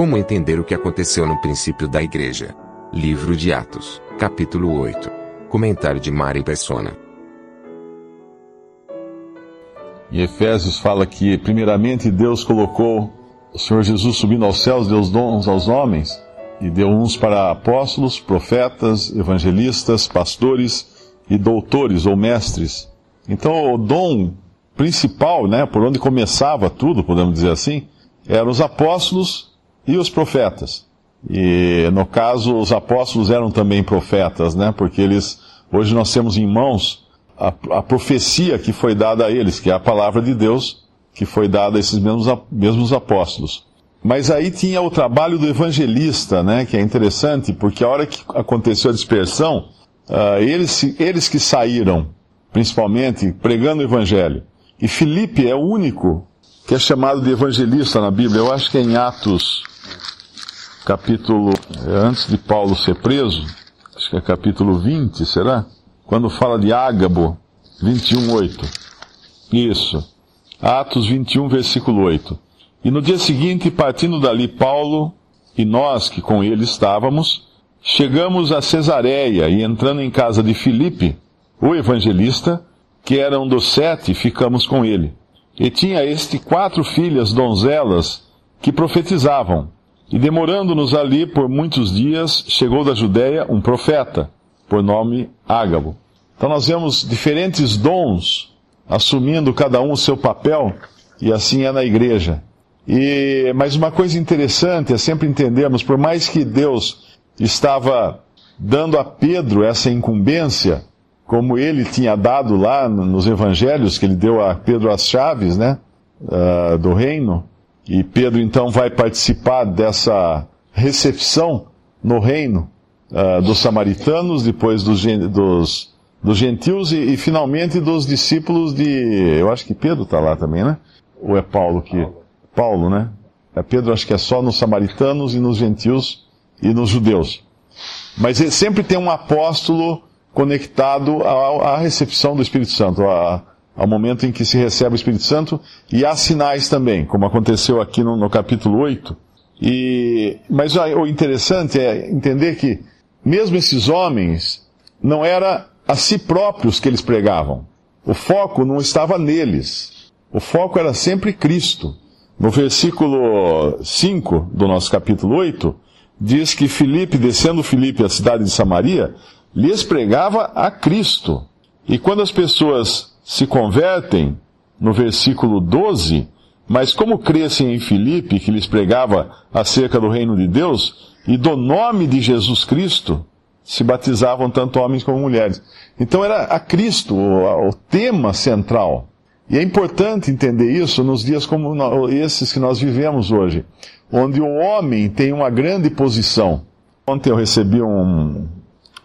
Como entender o que aconteceu no princípio da igreja? Livro de Atos, capítulo 8. Comentário de Mari Persona. Em Efésios fala que, primeiramente, Deus colocou o Senhor Jesus subindo aos céus, deu os dons aos homens, e deu uns para apóstolos, profetas, evangelistas, pastores e doutores ou mestres. Então, o dom principal, né, por onde começava tudo, podemos dizer assim, eram os apóstolos e os profetas. E no caso, os apóstolos eram também profetas, né? Porque eles, hoje nós temos em mãos a, a profecia que foi dada a eles, que é a palavra de Deus, que foi dada a esses mesmos, mesmos apóstolos. Mas aí tinha o trabalho do evangelista, né? Que é interessante, porque a hora que aconteceu a dispersão, uh, eles, eles que saíram, principalmente, pregando o evangelho. E Filipe é o único que é chamado de evangelista na Bíblia. Eu acho que é em Atos capítulo, é, antes de Paulo ser preso, acho que é capítulo 20, será? Quando fala de Ágabo, 21, 8. Isso. Atos 21, versículo 8. E no dia seguinte, partindo dali Paulo e nós que com ele estávamos, chegamos a Cesareia e entrando em casa de Filipe, o evangelista, que era um dos sete, ficamos com ele. E tinha este quatro filhas donzelas que profetizavam. E demorando-nos ali por muitos dias, chegou da Judéia um profeta, por nome Ágabo. Então nós vemos diferentes dons, assumindo cada um o seu papel, e assim é na igreja. E, mas uma coisa interessante é sempre entendermos, por mais que Deus estava dando a Pedro essa incumbência, como ele tinha dado lá nos evangelhos, que ele deu a Pedro as chaves, né, uh, do reino, e Pedro então vai participar dessa recepção no reino uh, dos samaritanos, depois dos, dos, dos gentios e, e, finalmente dos discípulos de. Eu acho que Pedro está lá também, né? Ou é Paulo que. Paulo, né? É Pedro, acho que é só nos samaritanos e nos gentios e nos judeus. Mas sempre tem um apóstolo conectado à, à recepção do Espírito Santo, a, ao momento em que se recebe o Espírito Santo, e há sinais também, como aconteceu aqui no, no capítulo 8. E, mas o interessante é entender que, mesmo esses homens, não era a si próprios que eles pregavam. O foco não estava neles. O foco era sempre Cristo. No versículo 5 do nosso capítulo 8, diz que Filipe, descendo Filipe à cidade de Samaria, lhes pregava a Cristo. E quando as pessoas se convertem, no versículo 12, mas como crescem em Filipe, que lhes pregava acerca do reino de Deus, e do nome de Jesus Cristo, se batizavam tanto homens como mulheres. Então era a Cristo o, o tema central. E é importante entender isso nos dias como esses que nós vivemos hoje, onde o homem tem uma grande posição. Ontem eu recebi um,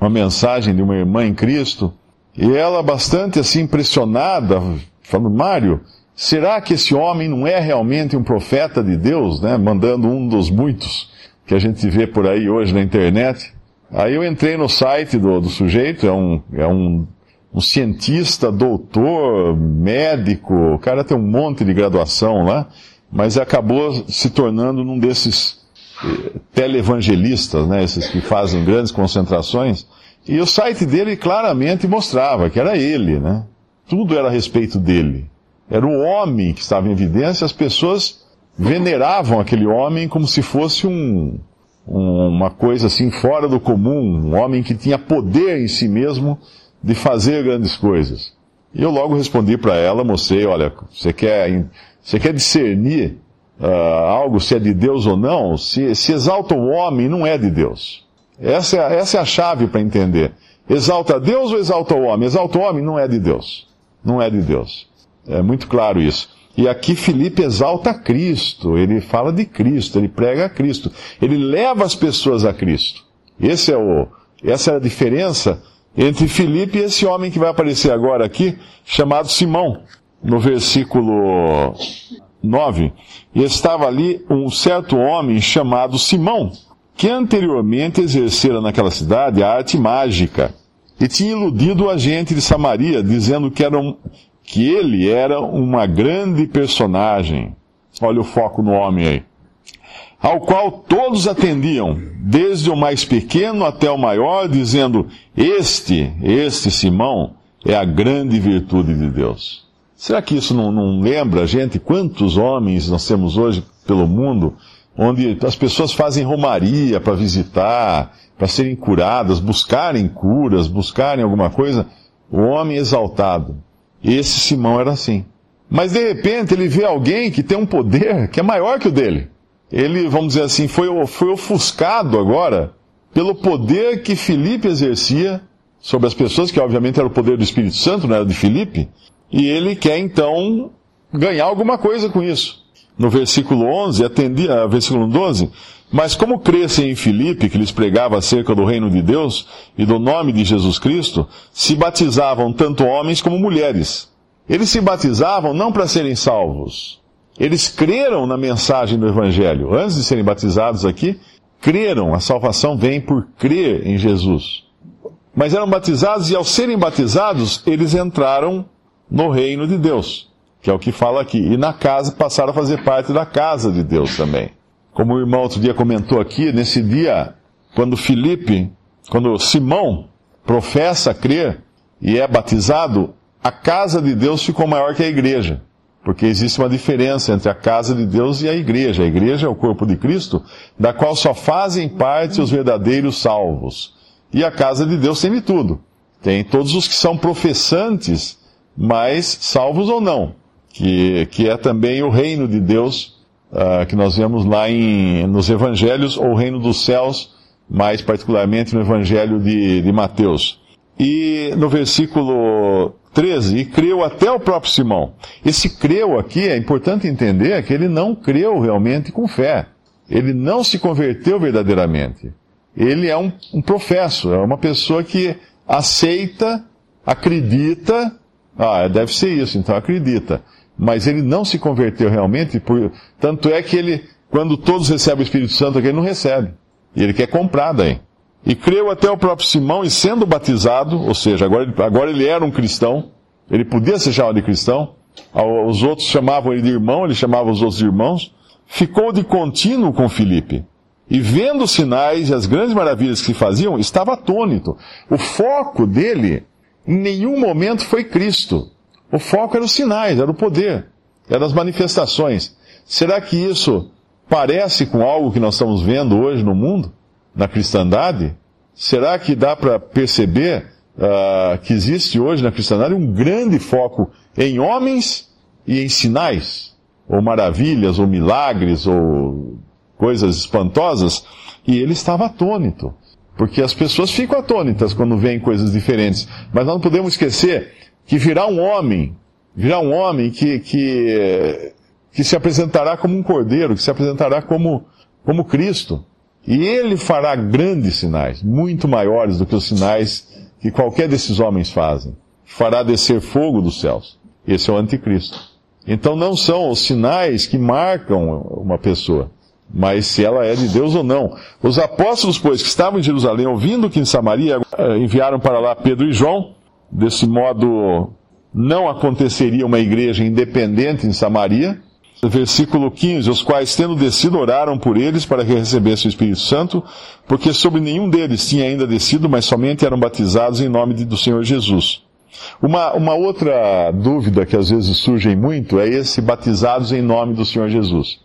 uma mensagem de uma irmã em Cristo, e ela, bastante assim impressionada, falando: Mário, será que esse homem não é realmente um profeta de Deus, né? Mandando um dos muitos que a gente vê por aí hoje na internet. Aí eu entrei no site do, do sujeito, é um, é um, um cientista, doutor, médico, o cara tem um monte de graduação lá, mas acabou se tornando num desses eh, televangelistas, né? Esses que fazem grandes concentrações. E o site dele claramente mostrava que era ele, né? Tudo era a respeito dele. Era o homem que estava em evidência, as pessoas veneravam aquele homem como se fosse um, um, uma coisa assim fora do comum, um homem que tinha poder em si mesmo de fazer grandes coisas. E eu logo respondi para ela, mostrei, olha, você quer, você quer discernir uh, algo se é de Deus ou não? Se, se exalta o homem, não é de Deus. Essa é, essa é a chave para entender. Exalta Deus ou exalta o homem? Exalta o homem não é de Deus. Não é de Deus. É muito claro isso. E aqui Felipe exalta Cristo, ele fala de Cristo, ele prega a Cristo, ele leva as pessoas a Cristo. Esse é o, essa é a diferença entre Felipe e esse homem que vai aparecer agora aqui, chamado Simão, no versículo 9. E estava ali um certo homem chamado Simão, que anteriormente exercera naquela cidade a arte mágica e tinha iludido a gente de Samaria, dizendo que, era um, que ele era uma grande personagem. Olha o foco no homem aí. ao qual todos atendiam, desde o mais pequeno até o maior, dizendo: Este, este Simão, é a grande virtude de Deus. Será que isso não, não lembra a gente quantos homens nós temos hoje pelo mundo, onde as pessoas fazem romaria para visitar, para serem curadas, buscarem curas, buscarem alguma coisa? O homem exaltado. Esse Simão era assim. Mas de repente ele vê alguém que tem um poder que é maior que o dele ele, vamos dizer assim, foi, foi ofuscado agora pelo poder que Filipe exercia sobre as pessoas, que obviamente era o poder do Espírito Santo, não era de Filipe, e ele quer então ganhar alguma coisa com isso. No versículo 11, atendia, versículo 12, mas como crescem em Filipe, que lhes pregava acerca do reino de Deus e do nome de Jesus Cristo, se batizavam tanto homens como mulheres. Eles se batizavam não para serem salvos, eles creram na mensagem do Evangelho. Antes de serem batizados aqui, creram. A salvação vem por crer em Jesus. Mas eram batizados e ao serem batizados, eles entraram no reino de Deus, que é o que fala aqui. E na casa passaram a fazer parte da casa de Deus também. Como o irmão outro dia comentou aqui, nesse dia, quando Filipe, quando Simão professa crer e é batizado, a casa de Deus ficou maior que a igreja. Porque existe uma diferença entre a casa de Deus e a igreja. A igreja é o corpo de Cristo, da qual só fazem parte os verdadeiros salvos. E a casa de Deus tem de tudo. Tem todos os que são professantes, mas salvos ou não. Que, que é também o reino de Deus, uh, que nós vemos lá em, nos evangelhos, ou o reino dos céus, mais particularmente no evangelho de, de Mateus. E no versículo 13, e creu até o próprio Simão. Esse creu aqui, é importante entender que ele não creu realmente com fé. Ele não se converteu verdadeiramente. Ele é um, um professo, é uma pessoa que aceita, acredita, ah, deve ser isso, então acredita. Mas ele não se converteu realmente, por, tanto é que ele, quando todos recebem o Espírito Santo ele não recebe. Ele quer comprar daí. E creu até o próprio Simão, e sendo batizado, ou seja, agora, agora ele era um cristão, ele podia ser chamado de cristão, os outros chamavam ele de irmão, ele chamava os outros de irmãos, ficou de contínuo com Filipe. E vendo os sinais e as grandes maravilhas que faziam, estava atônito. O foco dele, em nenhum momento, foi Cristo. O foco era os sinais, era o poder, eram as manifestações. Será que isso parece com algo que nós estamos vendo hoje no mundo? na cristandade, será que dá para perceber uh, que existe hoje na cristandade um grande foco em homens e em sinais, ou maravilhas, ou milagres, ou coisas espantosas? E ele estava atônito. Porque as pessoas ficam atônitas quando veem coisas diferentes. Mas nós não podemos esquecer que virá um homem, virá um homem que, que, que se apresentará como um cordeiro, que se apresentará como, como Cristo. E ele fará grandes sinais, muito maiores do que os sinais que qualquer desses homens fazem. Fará descer fogo dos céus. Esse é o anticristo. Então não são os sinais que marcam uma pessoa, mas se ela é de Deus ou não. Os apóstolos, pois, que estavam em Jerusalém, ouvindo que em Samaria eh, enviaram para lá Pedro e João, desse modo não aconteceria uma igreja independente em Samaria, versículo 15, os quais tendo descido oraram por eles para que recebessem o Espírito Santo, porque sobre nenhum deles tinha ainda descido, mas somente eram batizados em nome do Senhor Jesus. Uma, uma outra dúvida que às vezes surge muito é esse batizados em nome do Senhor Jesus.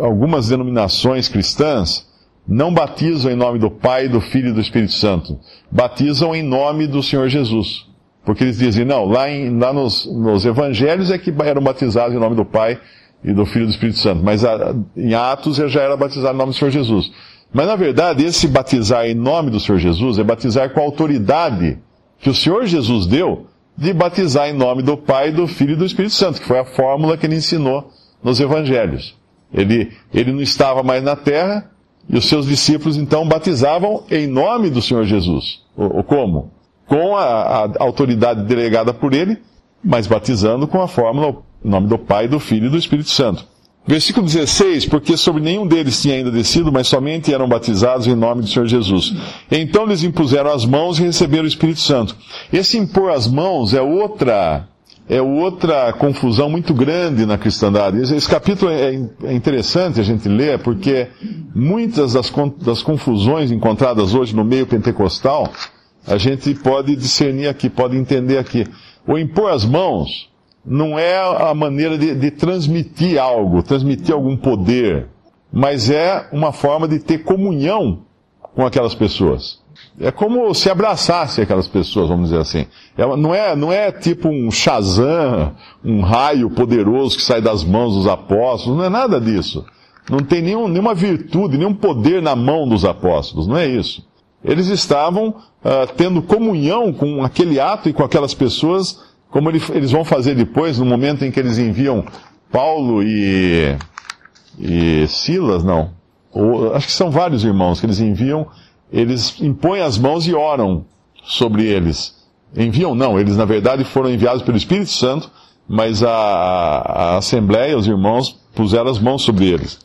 Algumas denominações cristãs não batizam em nome do Pai, do Filho e do Espírito Santo. Batizam em nome do Senhor Jesus. Porque eles dizem, não, lá, em, lá nos, nos evangelhos é que eram batizados em nome do Pai, e do Filho do Espírito Santo. Mas a, em Atos já era batizado em nome do Senhor Jesus. Mas na verdade, esse batizar em nome do Senhor Jesus é batizar com a autoridade que o Senhor Jesus deu de batizar em nome do Pai, do Filho e do Espírito Santo, que foi a fórmula que ele ensinou nos Evangelhos. Ele, ele não estava mais na terra e os seus discípulos então batizavam em nome do Senhor Jesus. O, como? Com a, a autoridade delegada por ele, mas batizando com a fórmula em nome do Pai, do Filho e do Espírito Santo. Versículo 16, porque sobre nenhum deles tinha ainda descido, mas somente eram batizados em nome do Senhor Jesus. Então lhes impuseram as mãos e receberam o Espírito Santo. Esse impor as mãos é outra, é outra confusão muito grande na cristandade. Esse capítulo é, é interessante a gente ler, porque muitas das, das confusões encontradas hoje no meio pentecostal, a gente pode discernir aqui, pode entender aqui. O impor as mãos não é a maneira de, de transmitir algo, transmitir algum poder, mas é uma forma de ter comunhão com aquelas pessoas. É como se abraçasse aquelas pessoas, vamos dizer assim. É, não, é, não é tipo um Shazam, um raio poderoso que sai das mãos dos apóstolos, não é nada disso. Não tem nenhum, nenhuma virtude, nenhum poder na mão dos apóstolos, não é isso. Eles estavam uh, tendo comunhão com aquele ato e com aquelas pessoas, como ele, eles vão fazer depois, no momento em que eles enviam Paulo e, e Silas, não. Ou, acho que são vários irmãos que eles enviam eles impõem as mãos e oram sobre eles. Enviam? Não, eles na verdade foram enviados pelo Espírito Santo, mas a, a, a Assembleia, os irmãos, puseram as mãos sobre eles.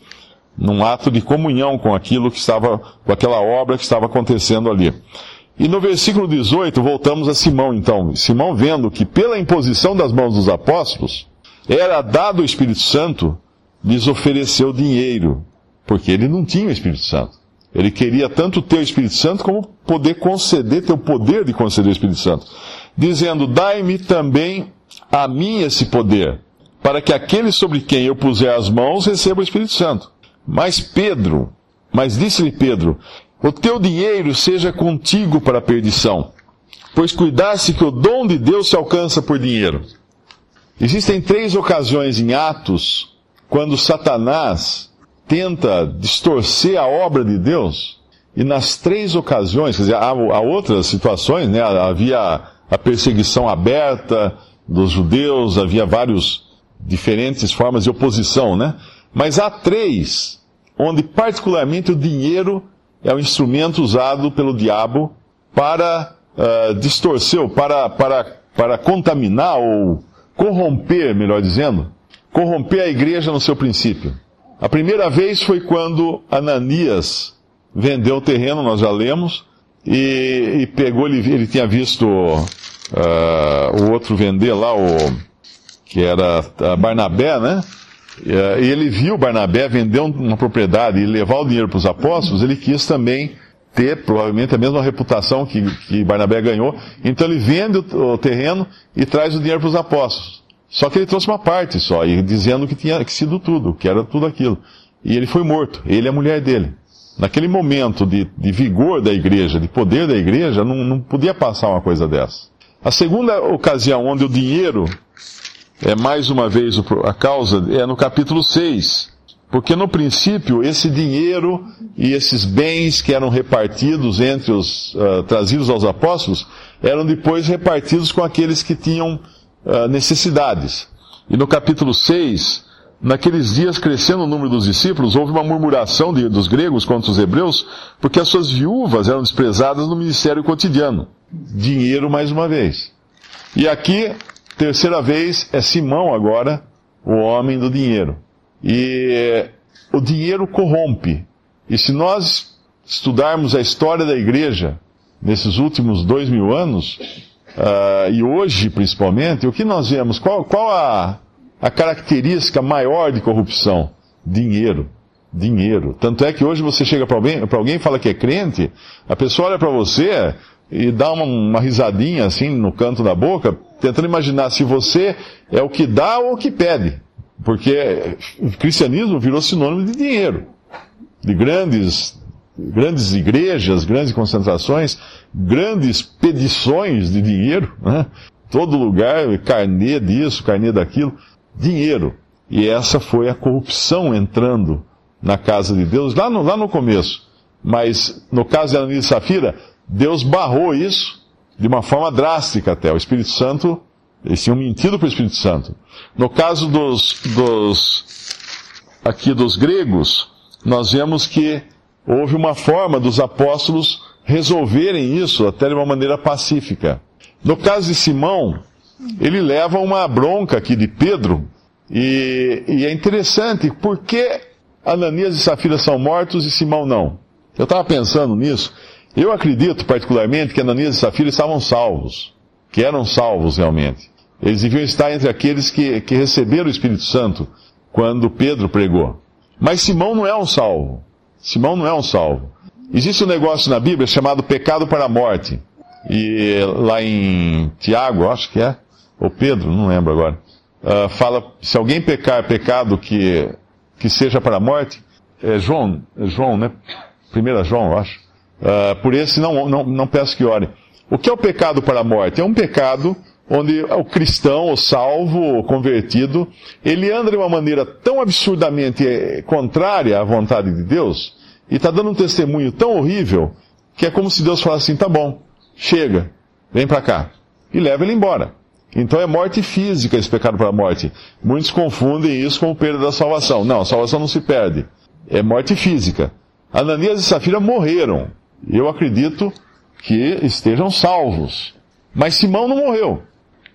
Num ato de comunhão com aquilo que estava, com aquela obra que estava acontecendo ali. E no versículo 18, voltamos a Simão então. Simão vendo que pela imposição das mãos dos apóstolos, era dado o Espírito Santo, lhes ofereceu dinheiro, porque ele não tinha o Espírito Santo. Ele queria tanto ter o Espírito Santo como poder conceder, ter o poder de conceder o Espírito Santo. Dizendo, dai-me também a mim esse poder, para que aquele sobre quem eu puser as mãos receba o Espírito Santo. Mas Pedro, mas disse-lhe Pedro, o teu dinheiro seja contigo para a perdição, pois cuidasse que o dom de Deus se alcança por dinheiro. Existem três ocasiões em Atos, quando Satanás tenta distorcer a obra de Deus, e nas três ocasiões, quer dizer, há, há outras situações, né? havia a perseguição aberta dos judeus, havia várias diferentes formas de oposição, né? Mas há três onde particularmente o dinheiro é o instrumento usado pelo diabo para uh, distorcer, para, para, para contaminar ou corromper, melhor dizendo, corromper a igreja no seu princípio. A primeira vez foi quando Ananias vendeu o terreno, nós já lemos, e, e pegou, ele, ele tinha visto uh, o outro vender lá, o, que era Barnabé, né? E ele viu Barnabé vender uma propriedade e levar o dinheiro para os apóstolos, ele quis também ter provavelmente a mesma reputação que, que Barnabé ganhou. Então ele vende o, o terreno e traz o dinheiro para os apóstolos. Só que ele trouxe uma parte só, e dizendo que tinha sido tudo, que era tudo aquilo. E ele foi morto, ele e a mulher dele. Naquele momento de, de vigor da igreja, de poder da igreja, não, não podia passar uma coisa dessa. A segunda ocasião onde o dinheiro é mais uma vez a causa é no capítulo 6. Porque no princípio, esse dinheiro e esses bens que eram repartidos entre os uh, trazidos aos apóstolos, eram depois repartidos com aqueles que tinham uh, necessidades. E no capítulo 6, naqueles dias, crescendo o número dos discípulos, houve uma murmuração de, dos gregos contra os hebreus, porque as suas viúvas eram desprezadas no ministério cotidiano. Dinheiro mais uma vez. E aqui, terceira vez, é Simão agora, o homem do dinheiro. E o dinheiro corrompe. E se nós estudarmos a história da igreja nesses últimos dois mil anos, uh, e hoje principalmente, o que nós vemos? Qual, qual a, a característica maior de corrupção? Dinheiro. Dinheiro. Tanto é que hoje você chega para alguém, alguém e fala que é crente, a pessoa olha para você e dá uma, uma, risadinha assim no canto da boca, tentando imaginar se você é o que dá ou o que pede. Porque o cristianismo virou sinônimo de dinheiro. De grandes, grandes igrejas, grandes concentrações, grandes pedições de dinheiro, né? todo lugar, carnê disso, carnê daquilo, dinheiro. E essa foi a corrupção entrando na casa de Deus, lá no, lá no começo. Mas no caso de Ananias e Safira, Deus barrou isso de uma forma drástica até. O Espírito Santo, eles tinham mentido para o Espírito Santo. No caso dos, dos, aqui dos gregos, nós vemos que houve uma forma dos apóstolos resolverem isso até de uma maneira pacífica. No caso de Simão, ele leva uma bronca aqui de Pedro, e, e é interessante, por que Ananias e Safira são mortos e Simão não? Eu estava pensando nisso. Eu acredito particularmente que Ananias e Safira estavam salvos, que eram salvos realmente. Eles deviam estar entre aqueles que, que receberam o Espírito Santo quando Pedro pregou. Mas Simão não é um salvo. Simão não é um salvo. Existe um negócio na Bíblia chamado pecado para a morte. E lá em Tiago, acho que é, ou Pedro, não lembro agora, uh, fala, se alguém pecar pecado que, que seja para a morte, é João, é João, né? Primeira João, eu acho. Uh, por esse não, não, não peço que ore. O que é o pecado para a morte? É um pecado onde o cristão, o salvo, o convertido, ele anda de uma maneira tão absurdamente contrária à vontade de Deus, e está dando um testemunho tão horrível, que é como se Deus falasse assim, tá bom, chega, vem para cá, e leva ele embora. Então é morte física esse pecado para a morte. Muitos confundem isso com perda da salvação. Não, a salvação não se perde. É morte física. Ananias e Safira morreram. Eu acredito que estejam salvos. Mas Simão não morreu.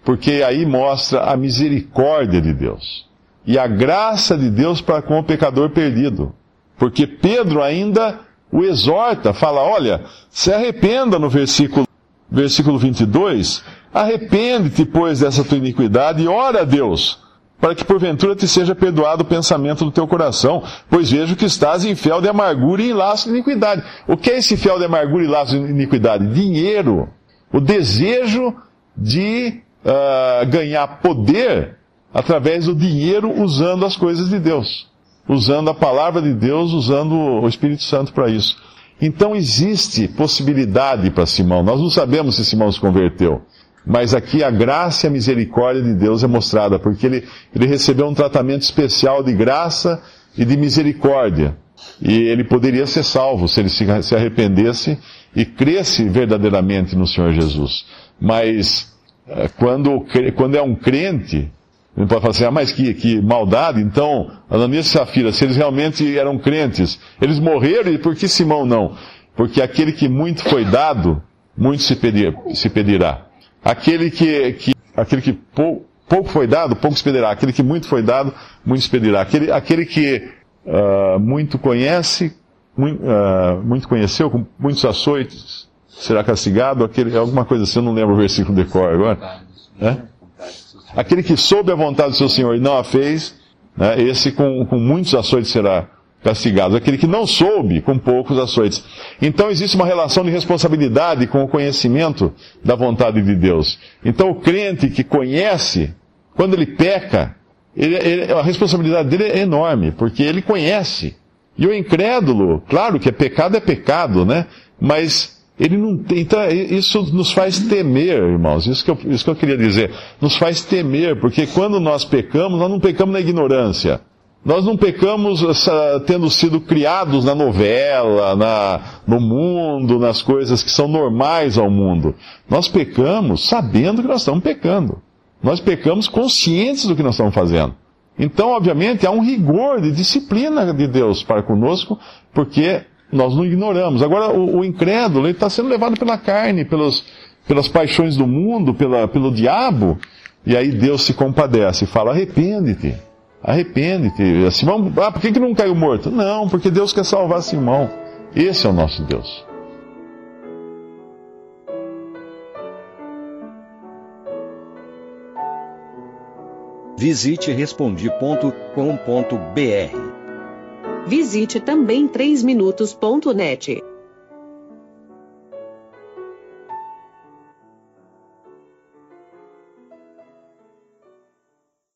Porque aí mostra a misericórdia de Deus. E a graça de Deus para com o pecador perdido. Porque Pedro ainda o exorta, fala, olha, se arrependa no versículo, versículo 22, arrepende-te, pois, dessa tua iniquidade e ora a Deus, para que porventura te seja perdoado o pensamento do teu coração, pois vejo que estás em fel de amargura e em laço de iniquidade. O que é esse fel de amargura e laço de iniquidade? Dinheiro. O desejo de uh, ganhar poder através do dinheiro usando as coisas de Deus. Usando a palavra de Deus, usando o Espírito Santo para isso. Então existe possibilidade para Simão. Nós não sabemos se Simão se converteu. Mas aqui a graça e a misericórdia de Deus é mostrada, porque ele, ele recebeu um tratamento especial de graça e de misericórdia. E ele poderia ser salvo se ele se, se arrependesse e cresce verdadeiramente no Senhor Jesus. Mas eh, quando, quando é um crente, ele pode falar assim, ah, mas que, que maldade, então, Ananias e Safira, se eles realmente eram crentes, eles morreram e por que Simão não? Porque aquele que muito foi dado, muito se, pedir, se pedirá. Aquele que, que, aquele que pou, pouco foi dado, pouco se pedirá. Aquele que muito foi dado, muito se pedirá. Aquele, aquele que uh, muito conhece, muito, uh, muito conheceu, com muitos açoites, será castigado. Aquele, alguma coisa assim, eu não lembro o versículo de cor agora. É? Aquele que soube a vontade do seu Senhor e não a fez, né, esse com, com muitos açoites será castigados. Aquele que não soube, com poucos açoites. Então existe uma relação de responsabilidade com o conhecimento da vontade de Deus. Então o crente que conhece, quando ele peca, ele, ele, a responsabilidade dele é enorme, porque ele conhece. E o incrédulo, claro que é pecado é pecado, né? Mas ele não tem. Então, isso nos faz temer, irmãos. Isso que, eu, isso que eu queria dizer. Nos faz temer, porque quando nós pecamos, nós não pecamos na ignorância. Nós não pecamos tendo sido criados na novela, na, no mundo, nas coisas que são normais ao mundo. Nós pecamos sabendo que nós estamos pecando. Nós pecamos conscientes do que nós estamos fazendo. Então, obviamente, há um rigor de disciplina de Deus para conosco, porque nós não ignoramos. Agora, o, o incrédulo, ele está sendo levado pela carne, pelos, pelas paixões do mundo, pela, pelo diabo, e aí Deus se compadece e fala: arrepende-te. Arrepende-te. Simão, ah, por que, que não caiu morto? Não, porque Deus quer salvar Simão. Esse é o nosso Deus. Visite respondi.com.br. Visite também 3minutos.net.